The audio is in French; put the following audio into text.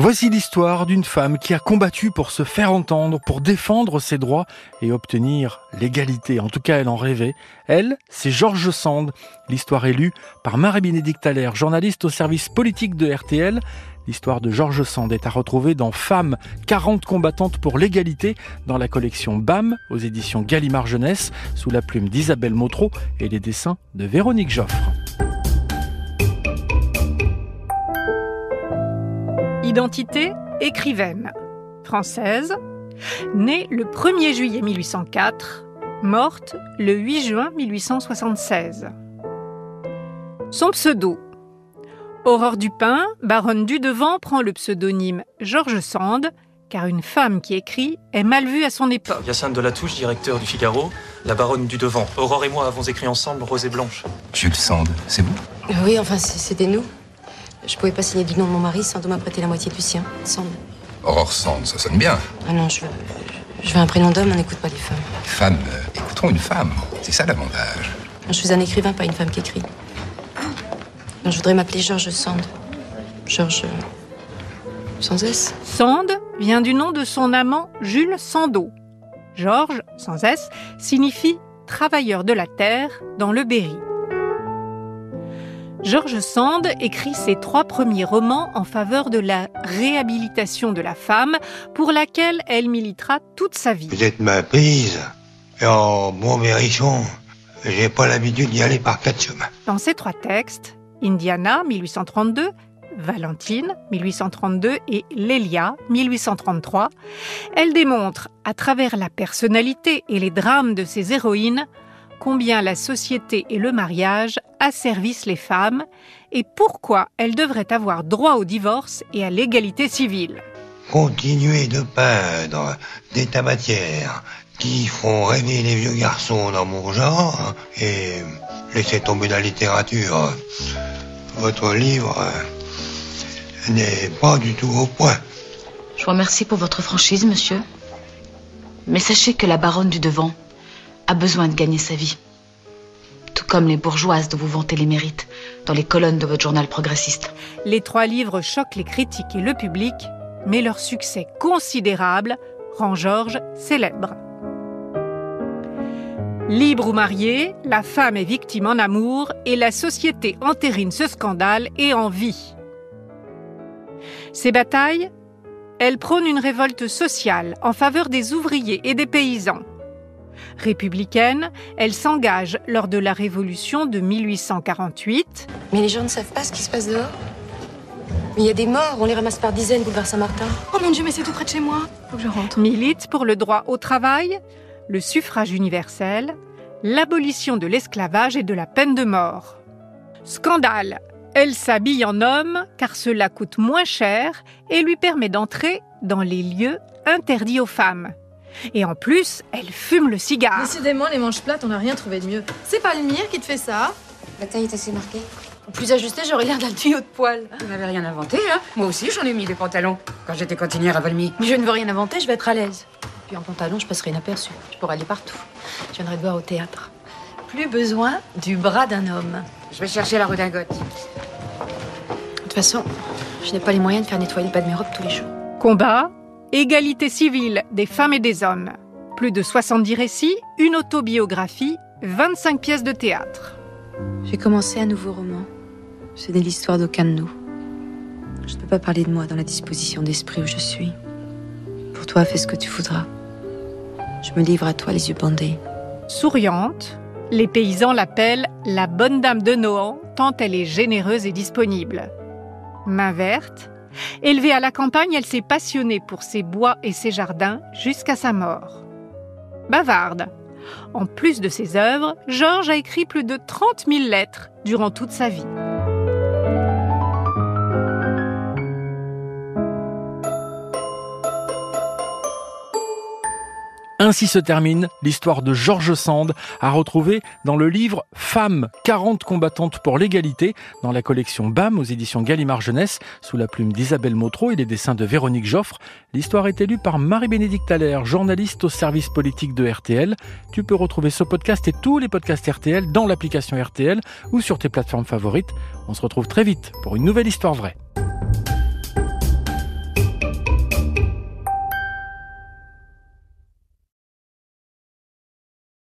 Voici l'histoire d'une femme qui a combattu pour se faire entendre, pour défendre ses droits et obtenir l'égalité. En tout cas, elle en rêvait. Elle, c'est Georges Sand. L'histoire est lue par Marie-Bénédicte Allaire, journaliste au service politique de RTL. L'histoire de Georges Sand est à retrouver dans Femmes, 40 combattantes pour l'égalité, dans la collection BAM, aux éditions Gallimard Jeunesse, sous la plume d'Isabelle Motro et les dessins de Véronique Joffre. Identité écrivaine, française, née le 1er juillet 1804, morte le 8 juin 1876. Son pseudo Aurore Dupin, baronne du Devant, prend le pseudonyme Georges Sand, car une femme qui écrit est mal vue à son époque. Hyacinthe de la Touche, directeur du Figaro, la baronne du Devant. Aurore et moi avons écrit ensemble Rose et Blanche. Jules Sand, c'est vous? Oui, enfin, c'était nous. Je pouvais pas signer du nom de mon mari sans m'a prêter la moitié du sien. Sand. Aurore Sand, ça sonne bien. Ah non, je veux, je veux un prénom d'homme, on n'écoute pas les femmes. Femmes, euh, écouteront une femme. C'est ça l'avantage. Je suis un écrivain, pas une femme qui écrit. je voudrais m'appeler Georges Sand. Georges. Sans S. Sand vient du nom de son amant Jules Sandeau. Georges, sans S, signifie travailleur de la terre dans le Berry. Georges Sand écrit ses trois premiers romans en faveur de la réhabilitation de la femme, pour laquelle elle militera toute sa vie. Vous êtes ma prise, et en bon mérichon, j'ai pas l'habitude d'y aller par quatre chemins. Dans ces trois textes, Indiana, 1832, Valentine, 1832 et Lélia, 1833, elle démontre, à travers la personnalité et les drames de ses héroïnes, combien la société et le mariage asservissent les femmes et pourquoi elles devraient avoir droit au divorce et à l'égalité civile. Continuez de peindre des tabatières qui font rêver les vieux garçons dans mon genre et laissez tomber la littérature. Votre livre n'est pas du tout au point. Je vous remercie pour votre franchise, monsieur. Mais sachez que la baronne du devant a besoin de gagner sa vie. Tout comme les bourgeoises dont vous vantez les mérites dans les colonnes de votre journal progressiste. Les trois livres choquent les critiques et le public, mais leur succès considérable rend Georges célèbre. Libre ou mariée, la femme est victime en amour et la société entérine ce scandale et en vie. Ces batailles, elles prônent une révolte sociale en faveur des ouvriers et des paysans. Républicaine, elle s'engage lors de la Révolution de 1848. Mais les gens ne savent pas ce qui se passe dehors. il y a des morts, on les ramasse par dizaines, boulevard Saint-Martin. Oh mon Dieu, mais c'est tout près de chez moi. Faut que je rentre. Milite pour le droit au travail, le suffrage universel, l'abolition de l'esclavage et de la peine de mort. Scandale Elle s'habille en homme car cela coûte moins cher et lui permet d'entrer dans les lieux interdits aux femmes. Et en plus, elle fume le cigare. Décidément, les manches plates, on n'a rien trouvé de mieux. C'est pas le mire qui te fait ça La taille est assez marquée. Plus ajusté, j'aurais l'air d'un tuyau de poil. Vous n'avez rien inventé, hein Moi aussi, j'en ai mis des pantalons quand j'étais cantinière à Valmy. Mais je ne veux rien inventer, je vais être à l'aise. Puis en pantalon, je passerai inaperçu. Je pourrai aller partout. Je viendrai te voir au théâtre. Plus besoin du bras d'un homme. Je vais chercher la redingote. De toute façon, je n'ai pas les moyens de faire nettoyer le bas de mes robes tous les jours. Combat, Égalité civile des femmes et des hommes. Plus de 70 récits, une autobiographie, 25 pièces de théâtre. J'ai commencé un nouveau roman. Ce n'est l'histoire d'aucun de nous. Je ne peux pas parler de moi dans la disposition d'esprit où je suis. Pour toi, fais ce que tu voudras. Je me livre à toi les yeux bandés. Souriante, les paysans l'appellent la bonne dame de Nohant tant elle est généreuse et disponible. Main verte, Élevée à la campagne, elle s'est passionnée pour ses bois et ses jardins jusqu'à sa mort. Bavarde. En plus de ses œuvres, Georges a écrit plus de 30 000 lettres durant toute sa vie. Ainsi se termine l'histoire de Georges Sand, à retrouver dans le livre Femmes, 40 combattantes pour l'égalité, dans la collection BAM aux éditions Gallimard Jeunesse, sous la plume d'Isabelle Motro et les dessins de Véronique Joffre. L'histoire est élue par Marie-Bénédicte Allaire, journaliste au service politique de RTL. Tu peux retrouver ce podcast et tous les podcasts RTL dans l'application RTL ou sur tes plateformes favorites. On se retrouve très vite pour une nouvelle histoire vraie.